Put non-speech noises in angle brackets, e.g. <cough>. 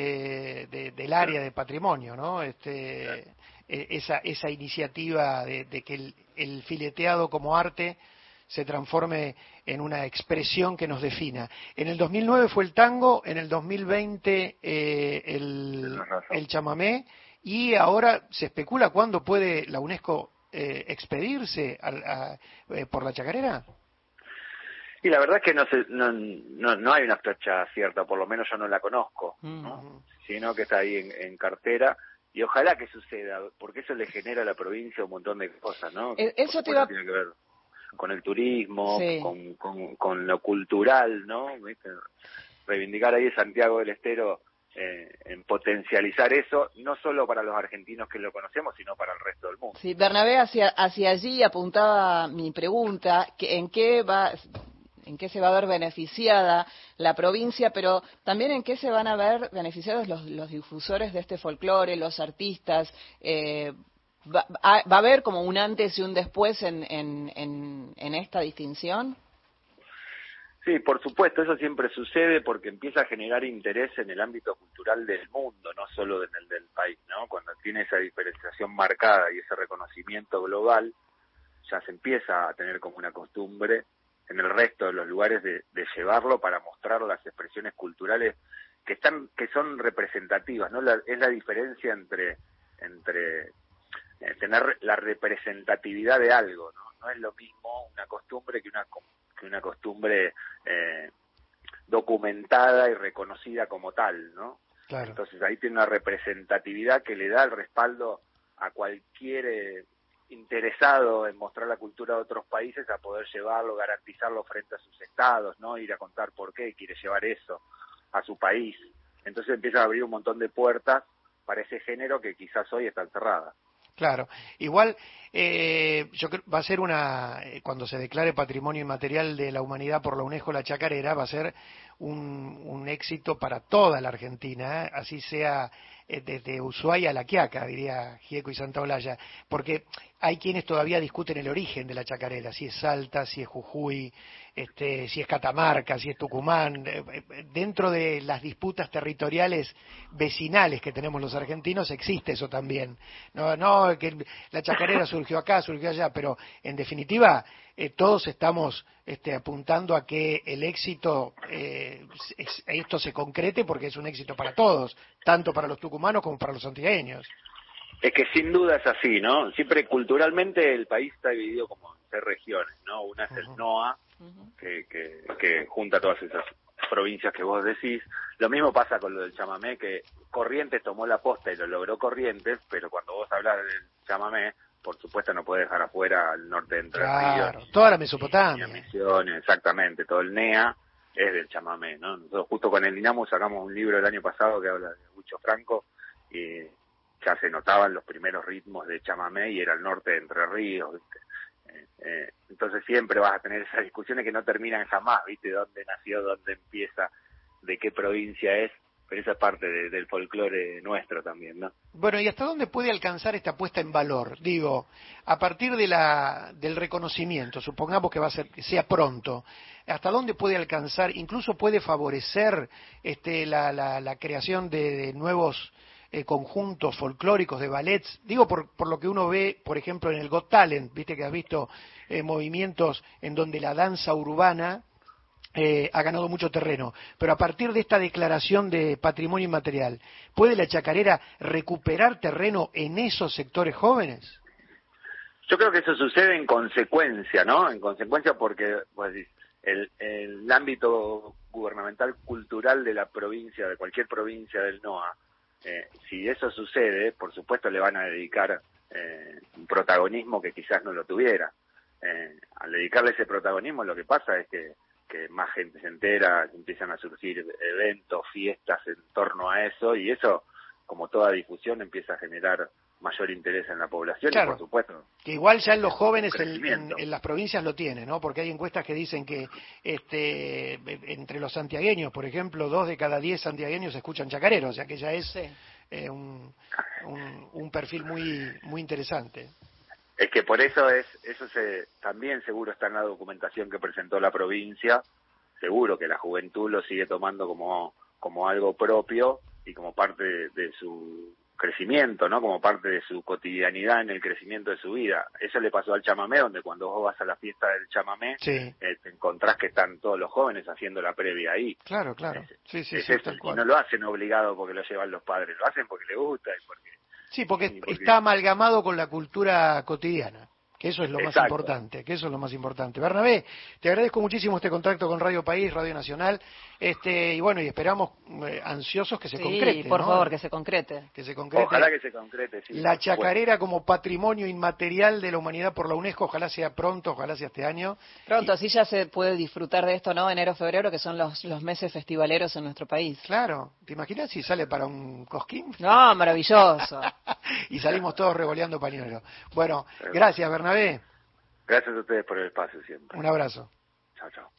del área de patrimonio, ¿no? Este, esa, esa iniciativa de, que el, fileteado como arte se transforme en una expresión que nos defina. En el 2009 fue el tango, en el 2020 el, el chamamé y ahora se especula cuándo puede la UNESCO eh, expedirse eh, por la chacarera? Y la verdad es que no, no, no, hay una fecha cierta, por lo menos yo no la conozco, sino que está ahí en, cartera y ojalá que suceda, porque eso le genera a la provincia un montón de cosas, ¿no? Eh, eso tiene que ver con el turismo, con, con, lo cultural, ¿no? Reivindicar ahí Santiago del Estero eh, en potencializar eso, no solo para los argentinos que lo conocemos, sino para el resto del mundo. Sí, Bernabé, hacia, hacia allí apuntaba mi pregunta, que en qué va en qué se va a ver beneficiada la provincia, pero también en qué se van a ver beneficiados los, los difusores de este folclore, los artistas. Eh, va, a haber como un antes y un después en, en, en esta distinción? Sí, por supuesto, eso siempre sucede porque empieza a generar interés en el ámbito cultural del mundo, no solo en el del país, ¿no? Cuando tiene esa diferenciación marcada y ese reconocimiento global, ya se empieza a tener como una costumbre en el resto de los lugares de, llevarlo para mostrar las expresiones culturales que están que son representativas, ¿no? es la diferencia entre entre eh, tener la representatividad de algo, ¿no? No es lo mismo una costumbre que una una costumbre eh, documentada y reconocida como tal, ¿no? Entonces ahí tiene una representatividad que le da el respaldo a cualquier eh, interesado en mostrar la cultura de otros países a poder llevarlo, garantizarlo frente a sus estados, ¿no? Ir a contar por qué quiere llevar eso a su país. Entonces empieza a abrir un montón de puertas para ese género que quizás hoy están cerradas. Claro, igual eh, yo creo va a ser una eh, cuando se declare patrimonio inmaterial de la humanidad por la UNESCO la chacarera va a ser un, un éxito para toda la Argentina, ¿eh? así sea eh, desde Ushuaia a La Quiaca, diría Gieco y Santa Olalla, porque hay quienes todavía discuten el origen de la chacarera, si es Salta, si es Jujuy, este, si es Catamarca, si es Tucumán. Eh, eh, dentro de las disputas territoriales vecinales que tenemos los argentinos existe eso también. No, no que la chacarera surgió acá, surgió allá, pero en definitiva todos estamos este, apuntando a que el éxito, esto se concrete porque es un éxito para todos, tanto para los tucumanos como para los antigueños. Es que sin duda es así, ¿no? Siempre culturalmente el país está dividido como en tres regiones, ¿no? Una es el NOA, que, que, junta todas esas provincias que vos decís. Lo mismo pasa con lo del chamamé, que Corrientes tomó la posta y lo logró Corrientes, pero cuando vos hablas del chamamé, por supuesto no puede dejar afuera al norte de Entre claro, toda la Mesopotamia. Misiones, exactamente, todo el NEA es del chamamé, ¿no? Nosotros justo con el INAMU sacamos un libro el año pasado que habla de Mucho Franco y ya se notaban los primeros ritmos de chamamé y era el norte de Entre Ríos, eh, eh, entonces siempre vas a tener esas discusiones que no terminan jamás, ¿viste? ¿Dónde nació, dónde empieza, de qué provincia es? Pero esa es parte del folclore nuestro también, ¿no? Bueno, ¿y hasta dónde puede alcanzar esta puesta en valor? Digo, a partir de la, del reconocimiento, supongamos que va a ser, que sea pronto, ¿hasta dónde puede alcanzar, incluso puede favorecer este, la, la, creación de nuevos eh, conjuntos folclóricos de ballets, digo por, por, lo que uno ve, por ejemplo, en el Got Talent, viste que has visto eh, movimientos en donde la danza urbana eh, ha ganado mucho terreno, pero a partir de esta declaración de patrimonio inmaterial, ¿puede la chacarera recuperar terreno en esos sectores jóvenes? Yo creo que eso sucede en consecuencia, ¿no? En consecuencia porque pues, el, el ámbito gubernamental cultural de la provincia, de cualquier provincia del NOA, eh, si eso sucede, por supuesto le van a dedicar eh, un protagonismo que quizás no lo tuviera. Eh, al dedicarle ese protagonismo lo que pasa es que, que más gente se entera, empiezan a surgir eventos, fiestas en torno a eso y eso, como toda difusión, empieza a generar mayor interés en la población y por supuesto que igual ya en los jóvenes en, las provincias lo tienen no porque hay encuestas que dicen que este entre los santiagueños por ejemplo dos de cada diez santiagueños escuchan chacareros o sea que ya es eh, un, un, perfil muy muy interesante es que por eso es eso se también seguro está en la documentación que presentó la provincia seguro que la juventud lo sigue tomando como como algo propio y como parte de, su crecimiento, ¿no? Como parte de su cotidianidad en el crecimiento de su vida. Eso le pasó al chamamé, donde cuando vos vas a la fiesta del chamamé, eh, te encontrás que están todos los jóvenes haciendo la previa ahí. Claro, claro. sí, sí, sí, y no lo hacen obligado porque lo llevan los padres, lo hacen porque les gusta y porque... Sí, porque... está amalgamado con la cultura cotidiana eso es lo más importante, que eso es lo más importante. Bernabé, te agradezco muchísimo este contacto con Radio País, Radio Nacional, este y bueno, y esperamos eh, ansiosos que se sí, concrete. por favor, que se concrete. Que se concrete. Ojalá que se concrete, La chacarera como patrimonio inmaterial de la humanidad por la UNESCO, ojalá sea pronto, ojalá sea este año. Pronto, así ya se puede disfrutar de esto, ¿no? Enero, febrero, que son los, los meses festivaleros en nuestro país. Claro, ¿te imaginas si sale para un cosquín? No, maravilloso. <laughs> y salimos todos revoleando pañuelos. Bueno, gracias, Bernabé. Gracias a ustedes por el espacio siempre. Un abrazo. Chao, chao.